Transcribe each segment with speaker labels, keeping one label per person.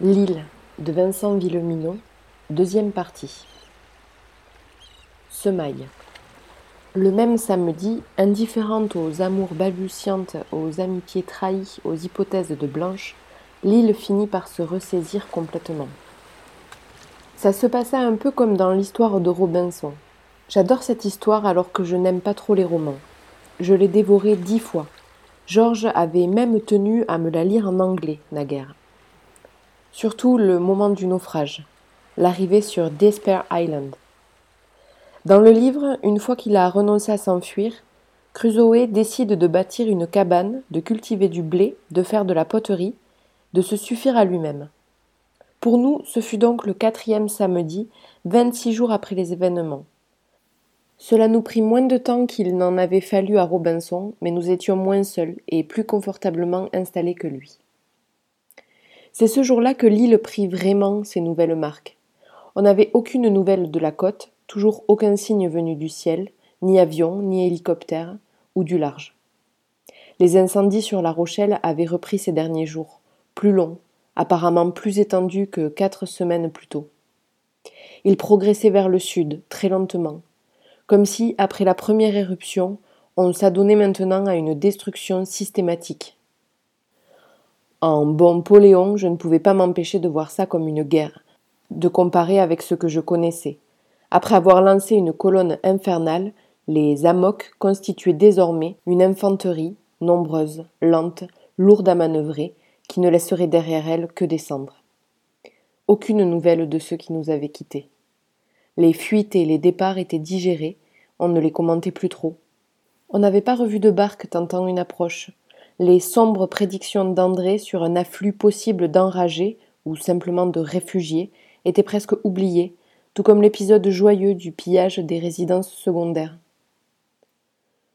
Speaker 1: L'île de Vincent Villeminot, deuxième partie. Semaille. Le même samedi, indifférente aux amours balbutiantes, aux amitiés trahies, aux hypothèses de Blanche, l'île finit par se ressaisir complètement. Ça se passa un peu comme dans l'histoire de Robinson. J'adore cette histoire alors que je n'aime pas trop les romans. Je l'ai dévorée dix fois. Georges avait même tenu à me la lire en anglais, naguère. Surtout le moment du naufrage, l'arrivée sur Despair Island. Dans le livre, une fois qu'il a renoncé à s'enfuir, Crusoe décide de bâtir une cabane, de cultiver du blé, de faire de la poterie, de se suffire à lui-même. Pour nous, ce fut donc le quatrième samedi, vingt-six jours après les événements. Cela nous prit moins de temps qu'il n'en avait fallu à Robinson, mais nous étions moins seuls et plus confortablement installés que lui. C'est ce jour-là que l'île prit vraiment ses nouvelles marques. On n'avait aucune nouvelle de la côte, toujours aucun signe venu du ciel, ni avion, ni hélicoptère, ou du large. Les incendies sur La Rochelle avaient repris ces derniers jours, plus longs, apparemment plus étendus que quatre semaines plus tôt. Ils progressaient vers le sud, très lentement, comme si, après la première éruption, on s'adonnait maintenant à une destruction systématique, en bon Poléon, je ne pouvais pas m'empêcher de voir ça comme une guerre, de comparer avec ce que je connaissais. Après avoir lancé une colonne infernale, les Amoks constituaient désormais une infanterie, nombreuse, lente, lourde à manœuvrer, qui ne laisserait derrière elle que des cendres. Aucune nouvelle de ceux qui nous avaient quittés. Les fuites et les départs étaient digérés, on ne les commentait plus trop. On n'avait pas revu de barque tentant une approche, les sombres prédictions d'André sur un afflux possible d'enragés ou simplement de réfugiés étaient presque oubliées, tout comme l'épisode joyeux du pillage des résidences secondaires.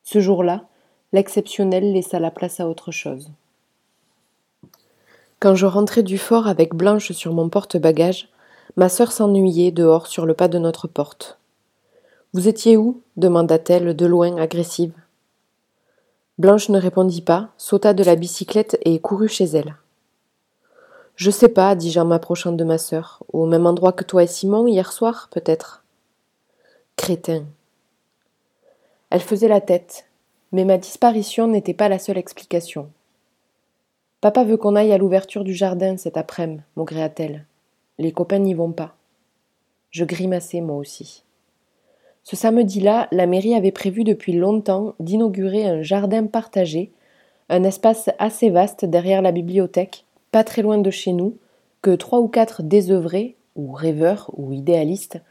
Speaker 1: Ce jour-là, l'exceptionnel laissa la place à autre chose. Quand je rentrai du fort avec Blanche sur mon porte-bagages, ma sœur s'ennuyait dehors sur le pas de notre porte. Vous étiez où? demanda-t-elle de loin agressive. Blanche ne répondit pas, sauta de la bicyclette et courut chez elle. Je sais pas, dis-je en m'approchant de ma sœur. Au même endroit que toi et Simon, hier soir, peut-être. Crétin. Elle faisait la tête, mais ma disparition n'était pas la seule explication. Papa veut qu'on aille à l'ouverture du jardin cet après-midi, maugréa-t-elle. Les copains n'y vont pas. Je grimaçai moi aussi. Ce samedi-là, la mairie avait prévu depuis longtemps d'inaugurer un jardin partagé, un espace assez vaste derrière la bibliothèque, pas très loin de chez nous, que trois ou quatre désœuvrés, ou rêveurs, ou idéalistes,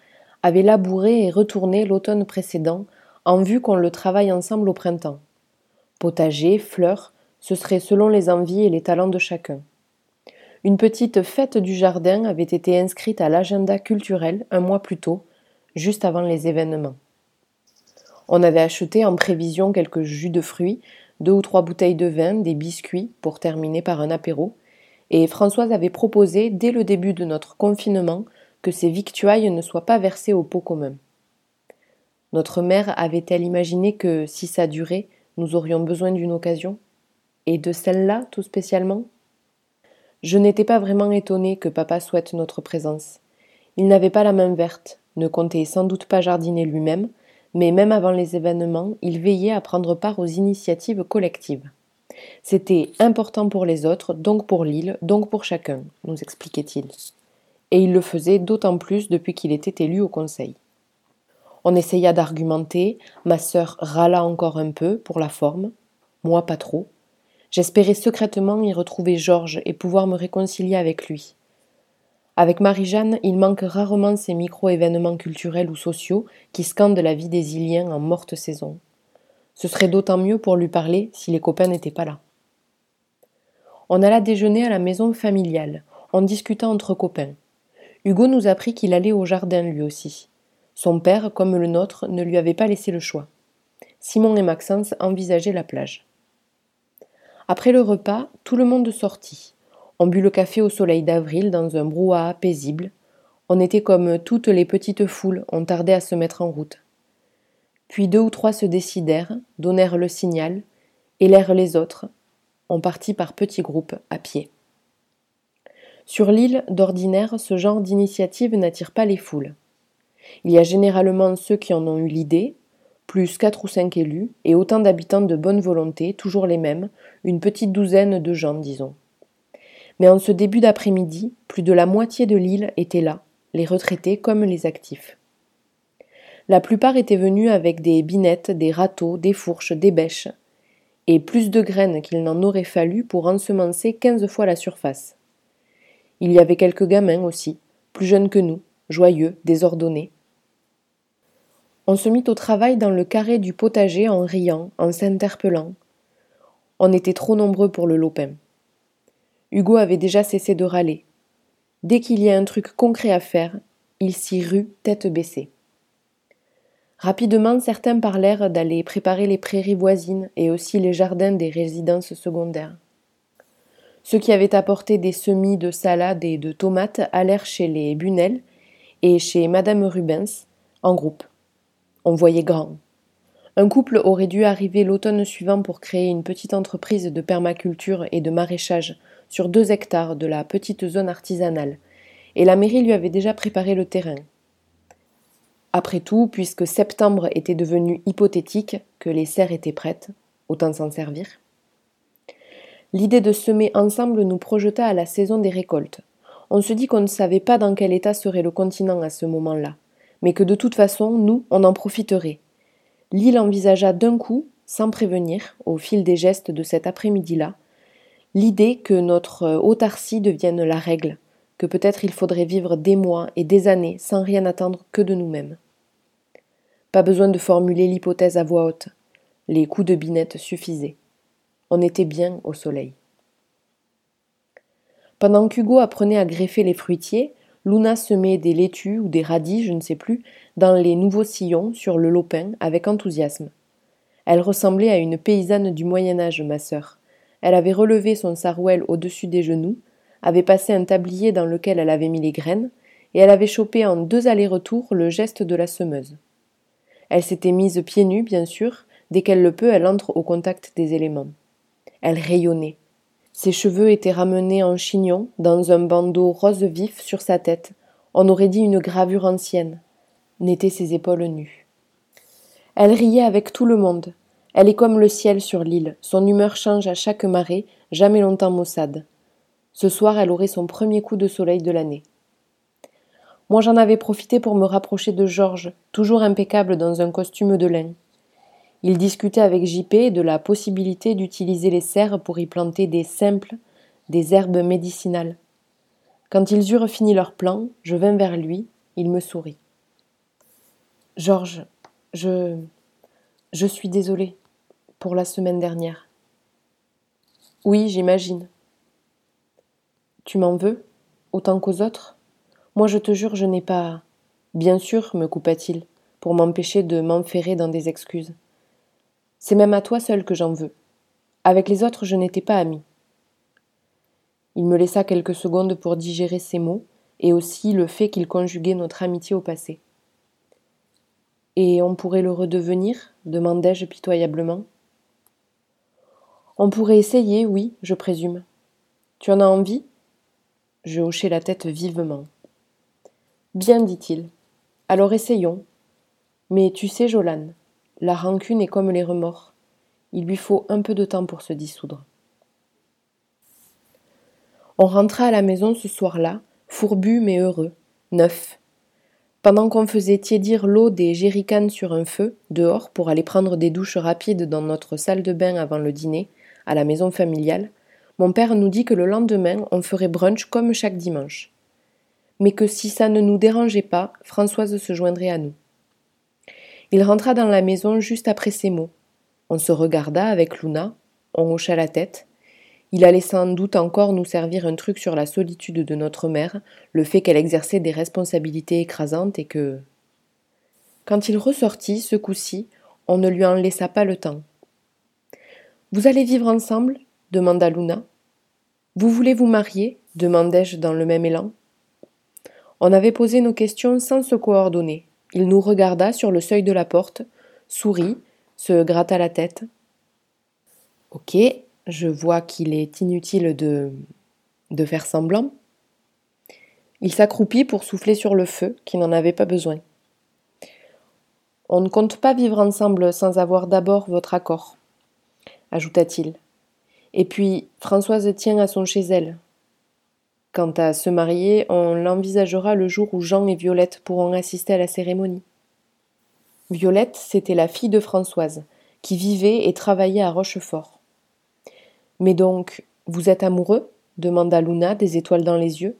Speaker 1: avaient labouré et retourné l'automne précédent en vue qu'on le travaille ensemble au printemps. Potager, fleurs, ce serait selon les envies et les talents de chacun. Une petite fête du jardin avait été inscrite à l'agenda culturel un mois plus tôt, juste avant les événements. On avait acheté en prévision quelques jus de fruits, deux ou trois bouteilles de vin, des biscuits pour terminer par un apéro, et Françoise avait proposé dès le début de notre confinement que ces victuailles ne soient pas versées au pot commun. Notre mère avait-elle imaginé que, si ça durait, nous aurions besoin d'une occasion? Et de celle-là, tout spécialement? Je n'étais pas vraiment étonnée que papa souhaite notre présence. Il n'avait pas la main verte, ne comptait sans doute pas jardiner lui-même, mais même avant les événements, il veillait à prendre part aux initiatives collectives. C'était important pour les autres, donc pour l'île, donc pour chacun, nous expliquait-il. Et il le faisait d'autant plus depuis qu'il était élu au conseil. On essaya d'argumenter, ma sœur râla encore un peu, pour la forme, moi pas trop. J'espérais secrètement y retrouver Georges et pouvoir me réconcilier avec lui. Avec Marie-Jeanne, il manque rarement ces micro-événements culturels ou sociaux qui scandent la vie des Iliens en morte saison. Ce serait d'autant mieux pour lui parler si les copains n'étaient pas là. On alla déjeuner à la maison familiale. On discuta entre copains. Hugo nous apprit qu'il allait au jardin lui aussi. Son père, comme le nôtre, ne lui avait pas laissé le choix. Simon et Maxence envisageaient la plage. Après le repas, tout le monde sortit. On but le café au soleil d'avril dans un brouhaha paisible. On était comme toutes les petites foules, on tardait à se mettre en route. Puis deux ou trois se décidèrent, donnèrent le signal, élèrent les autres. On partit par petits groupes, à pied. Sur l'île, d'ordinaire, ce genre d'initiative n'attire pas les foules. Il y a généralement ceux qui en ont eu l'idée, plus quatre ou cinq élus, et autant d'habitants de bonne volonté, toujours les mêmes, une petite douzaine de gens, disons. Mais en ce début d'après-midi, plus de la moitié de l'île était là, les retraités comme les actifs. La plupart étaient venus avec des binettes, des râteaux, des fourches, des bêches, et plus de graines qu'il n'en aurait fallu pour ensemencer quinze fois la surface. Il y avait quelques gamins aussi, plus jeunes que nous, joyeux, désordonnés. On se mit au travail dans le carré du potager en riant, en s'interpellant. On était trop nombreux pour le lopin. Hugo avait déjà cessé de râler. Dès qu'il y a un truc concret à faire, il s'y rue tête baissée. Rapidement, certains parlèrent d'aller préparer les prairies voisines et aussi les jardins des résidences secondaires. Ceux qui avaient apporté des semis de salade et de tomates allèrent chez les Bunel et chez Madame Rubens, en groupe. On voyait grand. Un couple aurait dû arriver l'automne suivant pour créer une petite entreprise de permaculture et de maraîchage sur deux hectares de la petite zone artisanale, et la mairie lui avait déjà préparé le terrain. Après tout, puisque septembre était devenu hypothétique, que les serres étaient prêtes, autant s'en servir. L'idée de semer ensemble nous projeta à la saison des récoltes. On se dit qu'on ne savait pas dans quel état serait le continent à ce moment-là, mais que de toute façon, nous, on en profiterait. L'île envisagea d'un coup, sans prévenir, au fil des gestes de cet après-midi-là, l'idée que notre autarcie devienne la règle, que peut-être il faudrait vivre des mois et des années sans rien attendre que de nous-mêmes. Pas besoin de formuler l'hypothèse à voix haute. Les coups de binette suffisaient. On était bien au soleil. Pendant qu'Hugo apprenait à greffer les fruitiers, Luna semait des laitues ou des radis, je ne sais plus, dans les nouveaux sillons sur le lopin avec enthousiasme. Elle ressemblait à une paysanne du Moyen Âge, ma sœur. Elle avait relevé son sarouel au-dessus des genoux, avait passé un tablier dans lequel elle avait mis les graines, et elle avait chopé en deux allers-retours le geste de la semeuse. Elle s'était mise pieds nus, bien sûr, dès qu'elle le peut, elle entre au contact des éléments. Elle rayonnait. Ses cheveux étaient ramenés en chignon, dans un bandeau rose vif sur sa tête. On aurait dit une gravure ancienne. N'étaient ses épaules nues. Elle riait avec tout le monde. Elle est comme le ciel sur l'île. Son humeur change à chaque marée, jamais longtemps maussade. Ce soir, elle aurait son premier coup de soleil de l'année. Moi j'en avais profité pour me rapprocher de Georges, toujours impeccable dans un costume de lin. Il discutait avec JP de la possibilité d'utiliser les serres pour y planter des simples, des herbes médicinales. Quand ils eurent fini leur plan, je vins vers lui, il me sourit. Georges, je. Je suis désolée pour la semaine dernière. Oui, j'imagine. Tu m'en veux, autant qu'aux autres? Moi, je te jure, je n'ai pas. Bien sûr, me coupa-t-il, pour m'empêcher de m'enferrer dans des excuses. C'est même à toi seul que j'en veux. Avec les autres, je n'étais pas ami. Il me laissa quelques secondes pour digérer ces mots, et aussi le fait qu'il conjuguait notre amitié au passé. Et on pourrait le redevenir? demandai-je pitoyablement. On pourrait essayer, oui, je présume. Tu en as envie? Je hochai la tête vivement. Bien, dit-il. Alors essayons. Mais tu sais, Jolan, la rancune est comme les remords. Il lui faut un peu de temps pour se dissoudre. On rentra à la maison ce soir-là, fourbu mais heureux, neuf. Pendant qu'on faisait tiédir l'eau des jerrycans sur un feu, dehors, pour aller prendre des douches rapides dans notre salle de bain avant le dîner, à la maison familiale, mon père nous dit que le lendemain on ferait brunch comme chaque dimanche mais que si ça ne nous dérangeait pas, Françoise se joindrait à nous. Il rentra dans la maison juste après ces mots. On se regarda avec Luna, on hocha la tête. Il allait sans doute encore nous servir un truc sur la solitude de notre mère, le fait qu'elle exerçait des responsabilités écrasantes et que. Quand il ressortit, ce coup-ci, on ne lui en laissa pas le temps. Vous allez vivre ensemble demanda Luna. Vous voulez vous marier demandai-je dans le même élan. On avait posé nos questions sans se coordonner. Il nous regarda sur le seuil de la porte, sourit, se gratta la tête. Ok, je vois qu'il est inutile de. de faire semblant. Il s'accroupit pour souffler sur le feu, qui n'en avait pas besoin. On ne compte pas vivre ensemble sans avoir d'abord votre accord, ajouta-t-il. Et puis, Françoise tient à son chez elle. Quant à se marier, on l'envisagera le jour où Jean et Violette pourront assister à la cérémonie. Violette, c'était la fille de Françoise, qui vivait et travaillait à Rochefort. Mais donc, vous êtes amoureux? demanda Luna, des étoiles dans les yeux.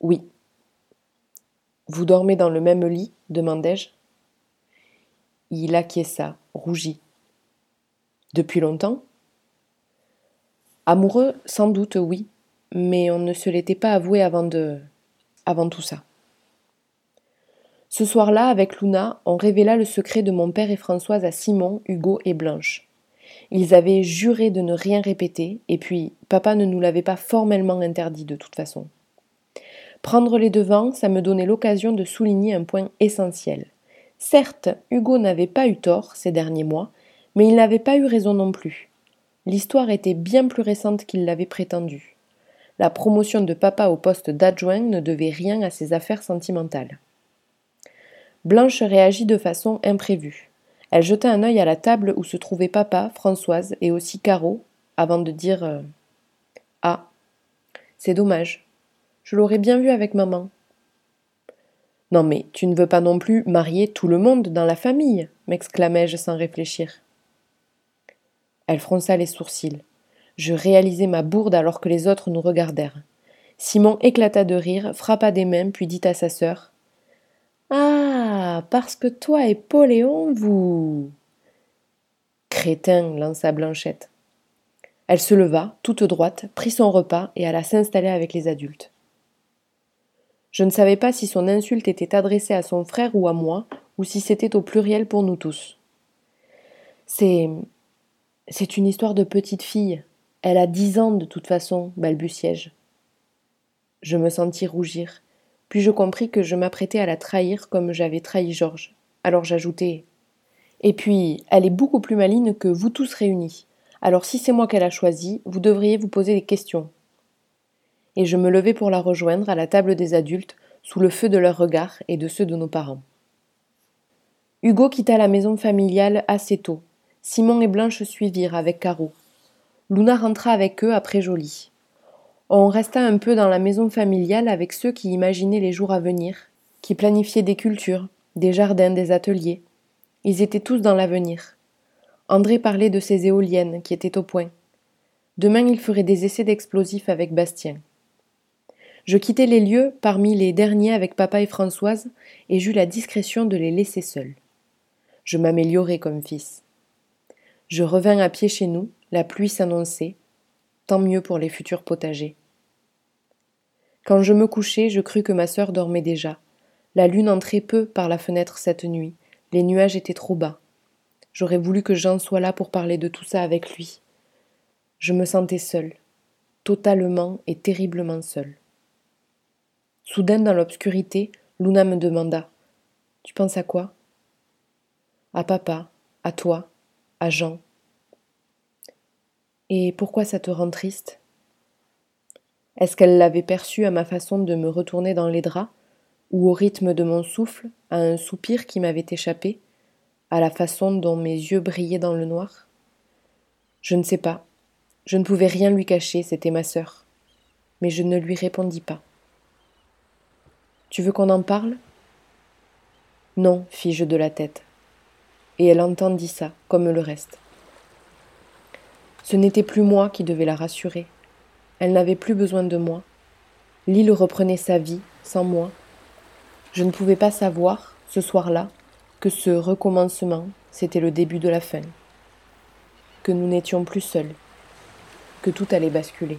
Speaker 1: Oui. Vous dormez dans le même lit? demandai-je. Il acquiesça, rougit. Depuis longtemps Amoureux, sans doute, oui, mais on ne se l'était pas avoué avant de. avant tout ça. Ce soir-là, avec Luna, on révéla le secret de mon père et Françoise à Simon, Hugo et Blanche. Ils avaient juré de ne rien répéter, et puis papa ne nous l'avait pas formellement interdit de toute façon. Prendre les devants, ça me donnait l'occasion de souligner un point essentiel. Certes, Hugo n'avait pas eu tort ces derniers mois, mais il n'avait pas eu raison non plus. L'histoire était bien plus récente qu'il l'avait prétendu. La promotion de papa au poste d'adjoint ne devait rien à ses affaires sentimentales. Blanche réagit de façon imprévue. Elle jeta un œil à la table où se trouvaient papa, Françoise et aussi Caro, avant de dire euh, Ah, c'est dommage. Je l'aurais bien vu avec maman. Non mais tu ne veux pas non plus marier tout le monde dans la famille m'exclamai-je sans réfléchir. Elle fronça les sourcils. Je réalisai ma bourde alors que les autres nous regardèrent. Simon éclata de rire, frappa des mains, puis dit à sa sœur Ah, parce que toi et Poléon, vous. Crétin, lança Blanchette. Elle se leva, toute droite, prit son repas et alla s'installer avec les adultes. Je ne savais pas si son insulte était adressée à son frère ou à moi, ou si c'était au pluriel pour nous tous. C'est. C'est une histoire de petite fille. Elle a dix ans de toute façon, balbutiai-je. Je me sentis rougir, puis je compris que je m'apprêtais à la trahir comme j'avais trahi Georges. Alors j'ajoutai Et puis, elle est beaucoup plus maligne que vous tous réunis. Alors si c'est moi qu'elle a choisi, vous devriez vous poser des questions et je me levai pour la rejoindre à la table des adultes, sous le feu de leurs regards et de ceux de nos parents. Hugo quitta la maison familiale assez tôt. Simon et Blanche suivirent avec Caro. Luna rentra avec eux après Joly. On resta un peu dans la maison familiale avec ceux qui imaginaient les jours à venir, qui planifiaient des cultures, des jardins, des ateliers. Ils étaient tous dans l'avenir. André parlait de ses éoliennes qui étaient au point. Demain, il ferait des essais d'explosifs avec Bastien. Je quittai les lieux parmi les derniers avec papa et Françoise, et j'eus la discrétion de les laisser seuls. Je m'améliorai comme fils. Je revins à pied chez nous, la pluie s'annonçait, tant mieux pour les futurs potagers. Quand je me couchai, je crus que ma sœur dormait déjà. La lune entrait peu par la fenêtre cette nuit, les nuages étaient trop bas. J'aurais voulu que Jean soit là pour parler de tout ça avec lui. Je me sentais seule, totalement et terriblement seule. Soudain, dans l'obscurité, Luna me demanda Tu penses à quoi À papa, à toi, à Jean. Et pourquoi ça te rend triste? Est-ce qu'elle l'avait perçu à ma façon de me retourner dans les draps, ou au rythme de mon souffle, à un soupir qui m'avait échappé, à la façon dont mes yeux brillaient dans le noir? Je ne sais pas. Je ne pouvais rien lui cacher, c'était ma sœur. Mais je ne lui répondis pas. Tu veux qu'on en parle? Non, fis-je de la tête. Et elle entendit ça, comme le reste. Ce n'était plus moi qui devais la rassurer. Elle n'avait plus besoin de moi. L'île reprenait sa vie, sans moi. Je ne pouvais pas savoir, ce soir-là, que ce recommencement, c'était le début de la fin. Que nous n'étions plus seuls. Que tout allait basculer.